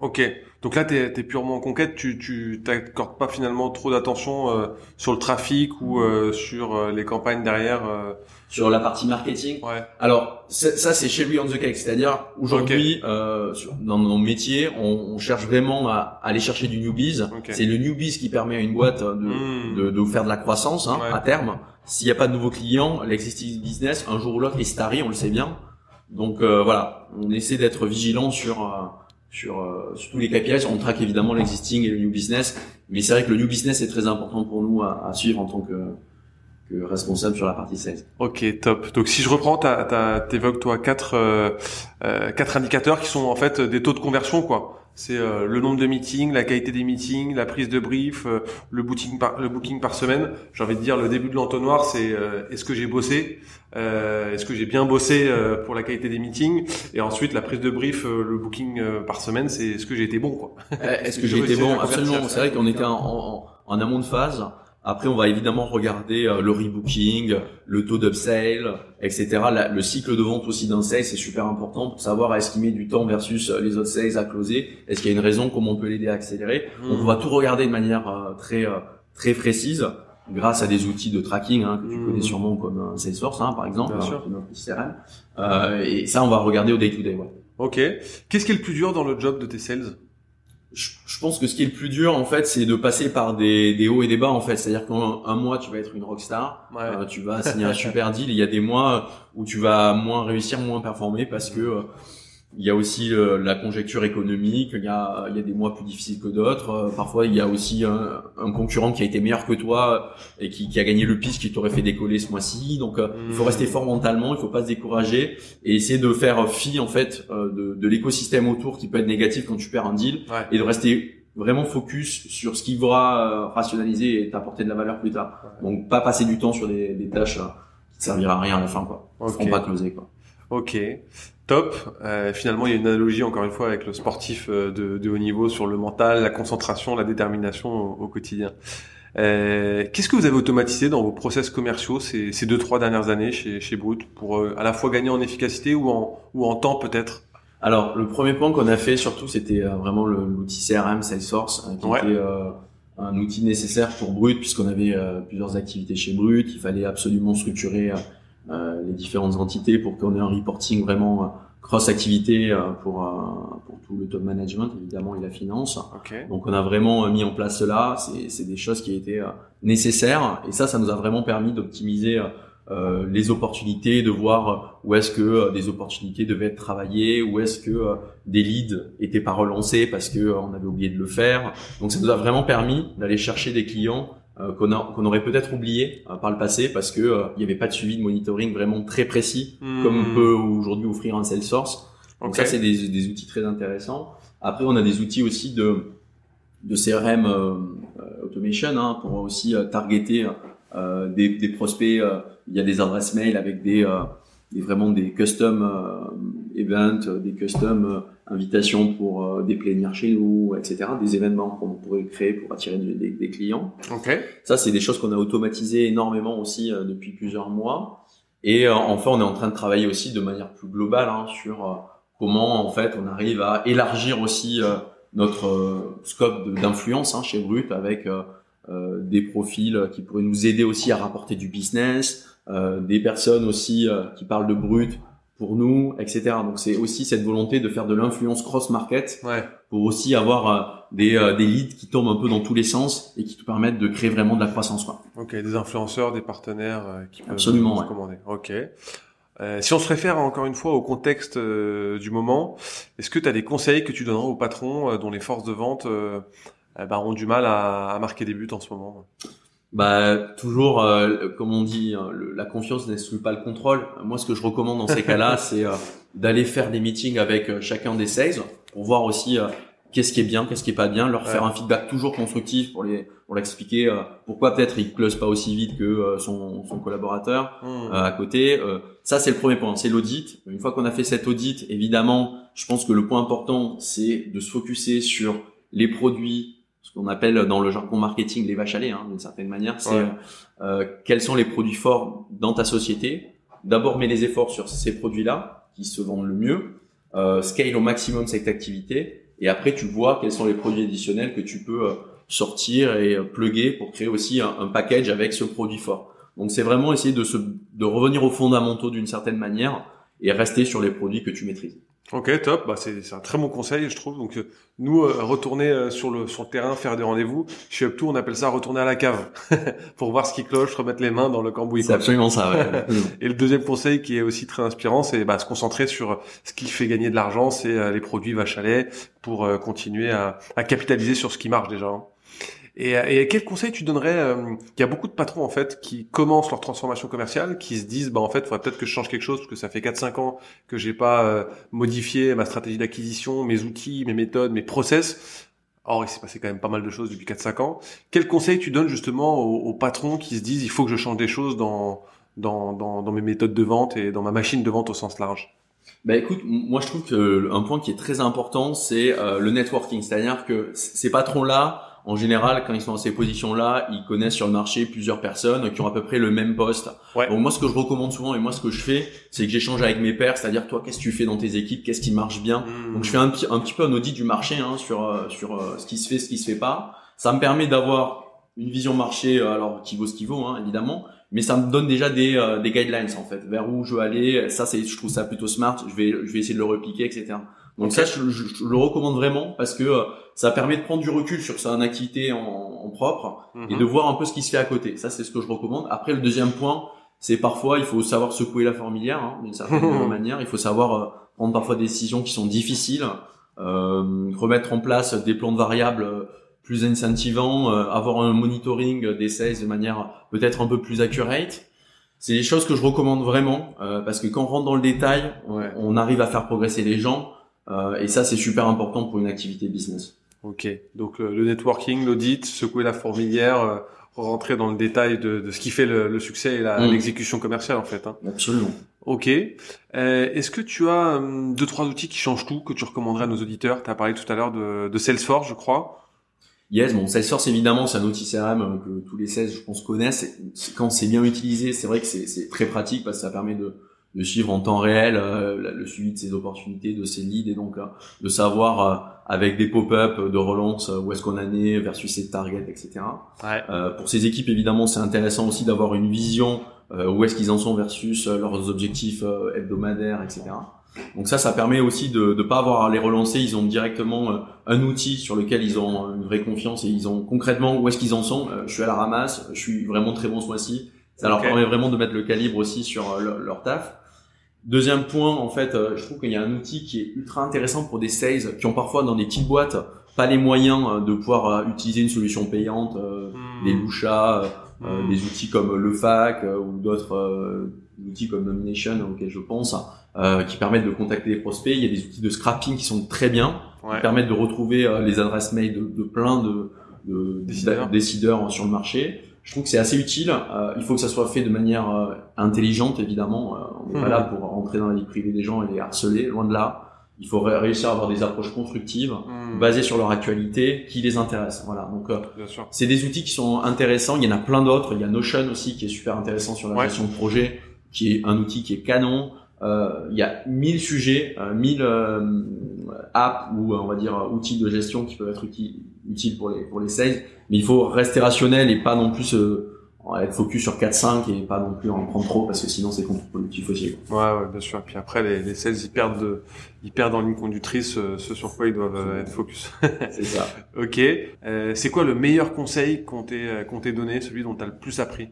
Ok. Donc là, tu es, purement en conquête, tu tu t'accordes pas finalement trop d'attention euh, sur le trafic ou euh, sur euh, les campagnes derrière.
Sur la partie marketing.
Ouais.
Alors ça, c'est chez lui on the cake, c'est-à-dire aujourd'hui dans nos métiers, on, on, cherche vraiment à, aller chercher du newbies. C'est le newbies qui permet à une boîte de, hmm. de, de faire de la croissance hein, à terme. S'il n'y a pas de nouveaux clients, l'existing business, un jour ou l'autre, se tarit, on le sait bien. Donc voilà, on essaie d'être vigilant sur sur, euh, sur tous les KPIs. On traque évidemment l'existing et le new business, mais c'est vrai que le new business est très important pour nous à, à suivre en tant que, que responsable sur la partie sales.
Ok, top. Donc si je reprends, t'évoques toi quatre euh, euh, quatre indicateurs qui sont en fait des taux de conversion, quoi. C'est euh, le nombre de meetings, la qualité des meetings, la prise de brief, euh, le booking par le booking par semaine. J'ai envie de dire le début de l'entonnoir, c'est euh, est-ce que j'ai bossé, est-ce que j'ai bien bossé pour la qualité des meetings, et ensuite la prise de brief, le booking par semaine, c'est est-ce que j'ai été bon quoi?
Est-ce que j'ai été bon? Absolument. C'est vrai qu'on était en, en, en amont de phase. Après, on va évidemment regarder euh, le rebooking, le taux d'upsale, etc. le cycle de vente aussi d'un sales, c'est super important pour savoir est-ce qu'il met du temps versus euh, les autres sales à closer. Est-ce qu'il y a une raison, comment on peut l'aider à accélérer? Donc, on va tout regarder de manière euh, très très précise grâce à des outils de tracking hein, que tu connais mmh. sûrement comme Salesforce, hein, par exemple,
hein,
notre CRM. Euh, et ça, on va regarder au day-to-day. -day, ouais.
Ok. Qu'est-ce qui est le plus dur dans le job de tes sales?
Je, pense que ce qui est le plus dur en fait, c'est de passer par des, des hauts et des bas en fait. C'est-à-dire qu'un mois tu vas être une rockstar, euh, tu vas signer un super deal. Il y a des mois où tu vas moins réussir, moins performer parce que euh, il y a aussi euh, la conjecture économique, il y a, il y a des mois plus difficiles que d'autres. Euh, parfois, il y a aussi un, un, concurrent qui a été meilleur que toi et qui, qui a gagné le pitch qui t'aurait fait décoller ce mois-ci. Donc, euh, il faut mmh. rester fort mentalement, il faut pas se décourager et essayer de faire fi en fait de, de l'écosystème autour qui peut être négatif quand tu perds un deal et de rester vraiment focus sur ce qui va rationaliser et t'apporter de la valeur plus tard. Donc, pas passer du temps sur des, des tâches qui ne servira à rien à la fin, quoi. Okay. pas closer, quoi.
Ok. Top. Euh, finalement, il y a une analogie encore une fois avec le sportif euh, de, de haut niveau sur le mental, la concentration, la détermination au, quotidien. Euh, Qu'est-ce que vous avez automatisé dans vos process commerciaux ces, ces deux trois dernières années chez, chez Brut pour euh, à la fois gagner en efficacité ou en, ou en temps peut-être?
Alors le premier point qu'on a fait surtout c'était euh, vraiment l'outil CRM Salesforce qui était un outil nécessaire pour Brut puisqu'on avait plusieurs activités chez Brut. Il fallait absolument structurer euh, les différentes entités pour qu'on ait un reporting vraiment euh, cross-activité euh, pour, pour tout le top management, évidemment, et la finance. Donc, on a vraiment mis en place cela. C'est des choses qui étaient nécessaires. Et ça, ça nous a vraiment permis d'optimiser euh, les opportunités, de voir où est-ce que des opportunités devaient être travaillées, où est-ce que des leads étaient pas relancés parce que on avait oublié de le faire. Donc ça nous a vraiment permis d'aller chercher des clients euh, qu'on aurait peut-être oublié euh, par le passé parce que euh, il n'y avait pas de suivi de monitoring vraiment très précis hmm. comme on peut aujourd'hui offrir un Salesforce. Donc ça c'est des, des, outils très intéressants. Après on a des outils aussi de de CRM automation hein, pour aussi targeter des, des, prospects. il y a des adresses mail avec des, des vraiment des custom events, des custom invitations pour euh, des plénières chez nous, etc. Des événements qu'on pourrait créer pour attirer des, des clients.
Okay.
Ça, c'est des choses qu'on a automatisées énormément aussi euh, depuis plusieurs mois. Et euh, enfin, on est en train de travailler aussi de manière plus globale hein, sur comment en fait on arrive à élargir aussi notre scope d'influence hein, chez Brut avec des profils qui pourraient nous aider aussi à rapporter du business, des personnes aussi qui parlent de Brut pour nous, etc. Donc c'est aussi cette volonté de faire de l'influence cross-market
ouais.
pour aussi avoir euh, des, euh, des leads qui tombent un peu dans tous les sens et qui te permettent de créer vraiment de la croissance. Quoi.
Ok, des influenceurs, des partenaires euh, qui peuvent
Absolument,
ouais. commander. Ok. si on se réfère encore une fois au contexte du moment, est-ce que tu as des conseils que tu donneras aux patrons dont les forces de vente bah, ont du mal à, à marquer des buts en ce moment
bah toujours, euh, comme on dit, hein, la confiance n'exclut pas le contrôle. Moi, ce que je recommande dans ces cas-là, c'est euh, d'aller faire des meetings avec euh, chacun des sales pour voir aussi qu'est-ce qui est bien, qu'est-ce qui est pas bien, leur faire un feedback toujours constructif pour les pour l'expliquer pourquoi peut-être il close pas aussi vite que son, son collaborateur
mmh.
à côté. ça, c'est le premier point, c'est l'audit. Une fois qu'on a fait cet audit, évidemment, je pense que le point important, c'est de se focuser sur les produits ce qu'on appelle dans le jargon marketing les vaches à lait, hein, d'une certaine manière. C'est euh, quels sont les produits forts dans ta société. D'abord, mets les efforts sur ces produits-là qui se vendent le mieux. Euh, scale au maximum cette activité Et après, tu vois quels sont les produits additionnels que tu peux sortir et plugger pour créer aussi un, un package avec ce produit fort. Donc c'est vraiment essayer de se de revenir aux fondamentaux d'une certaine manière et rester sur les produits que tu maîtrises.
Ok, top. Bah, c'est un très bon conseil, je trouve. Donc, euh, nous, euh, retourner euh, sur le sur le terrain, faire des rendez-vous. Chez Up2, on appelle ça retourner à la cave pour voir ce qui cloche, remettre les mains dans le cambouis.
C'est absolument ça. Ouais.
Et le deuxième conseil qui est aussi très inspirant, c'est bah, se concentrer sur ce qui fait gagner de l'argent, c'est les produits vache à lait pour continuer à, à, capitaliser sur ce qui marche déjà. Hein. Et, et quel conseil tu donnerais euh, Il y a beaucoup de patrons en fait qui commencent leur transformation commerciale, qui se disent bah en fait, faudrait peut-être que je change quelque chose parce que ça fait 4-5 ans que j'ai pas euh, modifié ma stratégie d'acquisition, mes outils, mes méthodes, mes process. Or, il s'est passé quand même pas mal de choses depuis 4-5 ans. Quel conseil tu donnes justement aux, patrons qui se disent il faut que je change des choses dans, dans, dans, dans mes méthodes de vente et dans ma machine de vente au sens large?
Bah écoute, moi je trouve que un point qui est très important, c'est euh, le networking, c'est-à-dire que ces patrons-là, en général, quand ils sont dans ces positions-là, ils connaissent sur le marché plusieurs personnes qui ont à peu près le même poste.
Ouais.
Donc moi, ce que je recommande souvent et moi, ce que je fais, c'est que j'échange avec mes pairs, c'est-à-dire toi, qu'est-ce que tu fais dans tes équipes, qu'est-ce qui marche bien?
Mmh.
Donc je fais un petit, un petit peu un audit du marché hein, sur euh, sur euh, ce qui se fait, ce qui se fait pas. Ça me permet d'avoir une vision marché, euh, alors qui vaut ce qui vaut, hein, évidemment, mais ça me donne déjà des, des guidelines en fait, vers où je veux aller. Ça, c'est, je trouve ça plutôt smart. Je vais, je vais essayer de le repliquer, etc. Donc ça, je, je, le recommande vraiment parce que euh, ça permet de prendre du recul sur sa activité en, en propre et
Mhm.
de voir un peu ce qui se fait à côté. Ça, c'est ce que je recommande. Après, le deuxième point, c'est parfois, il faut savoir secouer la fourmilière hein, d'une certaine manière. Il faut savoir euh, prendre parfois des décisions qui sont difficiles, euh, remettre en place des plans de variables plus incentivants, euh, avoir un monitoring des sales de manière peut-être un peu plus accurate. C'est des choses que je recommande vraiment euh, parce que quand on rentre dans le détail, on,
Ouais.
on arrive à faire progresser les gens euh, et ça c'est super important pour une activité business.
Ok. Donc le, le networking, l'audit, secouer la fourmilière, euh, rentrer dans le détail de, de ce qui fait le, le succès et la-
Mm.
l'exécution commerciale en fait. Hein.
Absolument.
Ok. Euh, Est-ce que tu as hum, deux trois outils qui changent tout que tu recommanderais à nos auditeurs? Tu as parlé tout à l'heure de, de Salesforce, je crois.
Yes, bon, Salesforce évidemment, c'est un outil CRM euh, que tous les 16 je pense connaissent. Quand c'est bien utilisé, c'est vrai que c'est c'est très pratique parce que ça permet de, de suivre en temps réel euh, le suivi de ses opportunités, de ses leads et donc euh, de savoir euh, avec des pop-up de relance euh, où est-ce qu'on en est versus ses targets, etc.
Ouais.
Euh, pour ces équipes, évidemment, c'est intéressant aussi d'avoir une vision euh, où est-ce qu'ils en sont versus leurs objectifs euh, hebdomadaires, etc. Donc ça, ça permet aussi de ne pas avoir à les relancer. Ils ont directement un outil sur lequel ils ont une vraie confiance et ils ont concrètement où est-ce qu'ils en sont. Je suis à la ramasse, je suis vraiment très bon ce mois-ci. Ça leur permet vraiment de mettre le calibre aussi sur leur, leur taf. Deuxième point, en fait, euh, je trouve qu'il y a un outil qui est ultra intéressant pour des sales qui ont parfois dans des petites boîtes pas les moyens euh, de pouvoir euh, utiliser une solution payante,
Hmm.
des euh,
Hmm.
des outils comme le FAC ou d'autres outils comme Nomination auxquels je pense, qui permettent de contacter des prospects. Il y a des outils de scrapping qui sont très bien,
Ouais.
qui permettent de retrouver les adresses mail de, de plein de, de
Décideurs.
d'a- décideurs sur le marché. Je trouve que c'est assez utile. Euh, il faut que ça soit fait de manière euh, intelligente, évidemment. Euh, on n'est pas là pour rentrer dans la vie privée des gens et les harceler, loin de là. Il faut ré- réussir à avoir des approches constructives,
Hmm.
basées sur leur actualité, qui les intéressent. Voilà. Donc euh, c'est des outils qui sont intéressants. Il y en a plein d'autres. Il y a Notion aussi qui est super intéressant sur la
Ouais.
gestion de projet, qui est un outil qui est canon. Euh, il y a 1000 sujets, euh, 1000 euh, apps ou euh, on va dire euh, outils de gestion qui peuvent être uti- utiles pour les pour les sales. Mais il faut rester rationnel et pas non plus euh, être focus sur 4-5 et pas non plus en prendre trop parce que sinon c'est contre-productif aussi.
Ouais, ouais, bien sûr. Puis après, les, les sales, ils perdent, de, ils perdent en ligne conductrice euh, ce sur quoi ils doivent euh, être focus.
C'est ça.
ok. Euh, c'est quoi le meilleur conseil qu'on t'ait euh, qu'on t'ait donné, celui dont t'as le plus appris?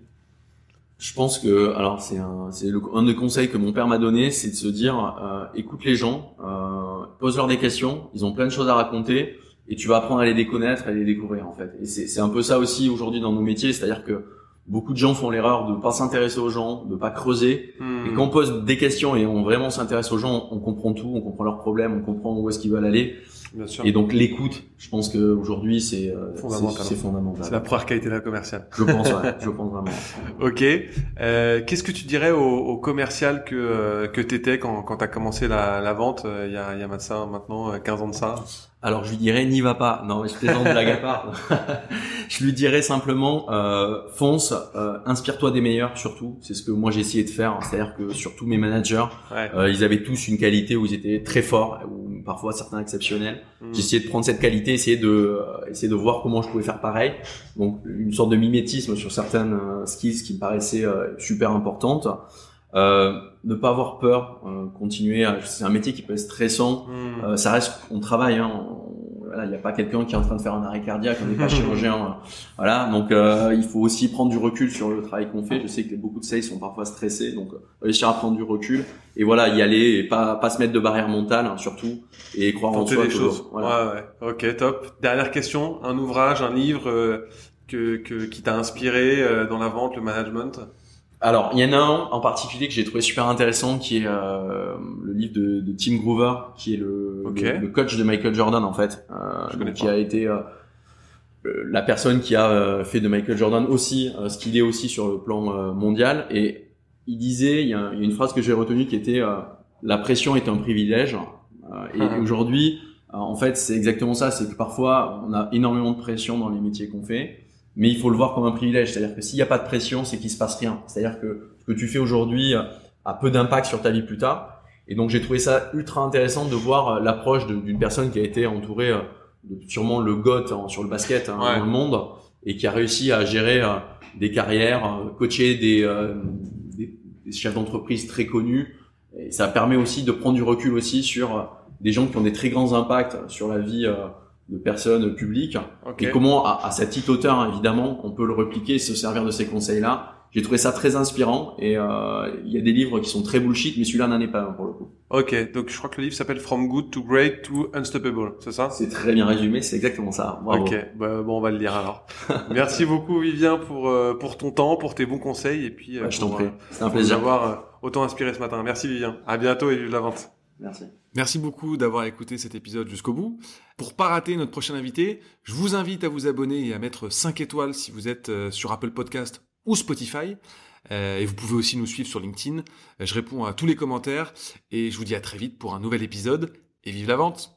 Je pense que, alors c'est un, c'est un des conseils que mon père m'a donné, c'est de se dire, euh, écoute les gens, euh, pose-leur des questions, ils ont plein de choses à raconter, et tu vas apprendre à les déconnaître, à les découvrir en fait. Et c'est, c'est un peu ça aussi aujourd'hui dans nos métiers, c'est-à-dire que beaucoup de gens font l'erreur de pas s'intéresser aux gens, de pas creuser.
Hmm.
Et quand on pose des questions et on vraiment s'intéresse aux gens, on comprend tout, on comprend leurs problèmes, on comprend où est-ce qu'ils veulent aller.
Bien sûr.
Et donc l'écoute, je pense qu'aujourd'hui c'est, euh,
Fondamental.
c'est, c'est fondamental.
C'est la première qualité de la commerciale.
Je pense, ouais, je pense vraiment.
Ok. Euh, Qu'est-ce que tu dirais au, au commercial que euh, que t'étais quand quand t'as commencé la, la vente euh, il y a il y a maintenant maintenant euh, 15 ans de ça?
Alors je lui dirais n'y va pas. Non, mais je plaisante blague à part. je lui dirais simplement euh, fonce, euh, inspire-toi des meilleurs surtout. C'est ce que moi j'ai essayé de faire. C'est-à-dire que surtout mes managers, euh, ils avaient tous une qualité où ils étaient très forts, ou parfois certains exceptionnels. Hmm. J'ai essayé de prendre cette qualité, essayer de euh, essayer de voir comment je pouvais faire pareil. Donc une sorte de mimétisme sur certaines euh, skills qui me paraissaient super importantes. Euh, ne pas avoir peur, euh, continuer. C'est un métier qui peut être stressant. Hmm. Euh, ça reste, on travaille. Hein, il n'y a pas quelqu'un qui est en train de faire un arrêt cardiaque, on n'est pas chirurgien. Euh, voilà, donc il faut aussi prendre du recul sur le travail qu'on fait. Je sais que beaucoup de sales sont parfois stressés, donc réussir à prendre du recul et voilà, y aller et pas pas se mettre de barrière mentale hein, surtout et croire en soi.
Des choses. Voilà. Ouais, ouais. Ok, top. Dernière question, un ouvrage, un livre que, que qui t'a inspiré dans la vente, le management?
Alors, il y en a un en particulier que j'ai trouvé super intéressant, qui est euh, le livre de, de, Tim Groover, qui est le, le, coach de Michael Jordan en fait, euh, qui a été euh, la personne qui a euh, fait de Michael Jordan aussi ce qu'il est aussi sur le plan mondial. Et il disait, il y, a, une phrase que j'ai retenue qui était la pression est un privilège. et ah. aujourd'hui, en fait, c'est exactement ça. C'est que parfois, on a énormément de pression dans les métiers qu'on fait mais il faut le voir comme un privilège. C'est-à-dire que s'il n'y a pas de pression, c'est qu'il se passe rien. C'est-à-dire que ce que tu fais aujourd'hui a peu d'impact sur ta vie plus tard. Et donc j'ai trouvé ça ultra intéressant de voir euh, l'approche d'une personne qui a été entourée euh, de sûrement le GOAT hein, sur le basket hein, dans le monde et qui a réussi à gérer euh, des carrières, coacher des, des, des chefs d'entreprise très connus. Et ça permet aussi de prendre du recul aussi sur des gens qui ont des très grands impacts sur la vie de personnes publiques. Et comment à, à cette petite hauteur hein, évidemment on peut le repliquer se servir de ces conseils là j'ai trouvé ça très inspirant et euh, il y a des livres qui sont très bullshit mais celui-là n'en est pas un pour le coup.
Ok donc je crois que le livre s'appelle From Good to Great to Unstoppable c'est ça?
C'est très bien résumé c'est exactement ça.
Bravo. ok bah, bon on va le lire alors. Merci beaucoup Vivien pour euh, pour ton temps pour tes bons conseils et puis
euh, je t'en prie. c'est un plaisir.
d'avoir autant inspiré ce matin. Merci Vivien. À bientôt et vive la vente
merci
Merci beaucoup d'avoir écouté cet épisode jusqu'au bout. Pour pas rater notre prochain invité, je vous invite à vous abonner et à mettre 5 étoiles si vous êtes euh, sur Apple Podcast ou Spotify. Euh, et vous pouvez aussi nous suivre sur LinkedIn. Je réponds à tous les commentaires et je vous dis à très vite pour un nouvel épisode et vive la vente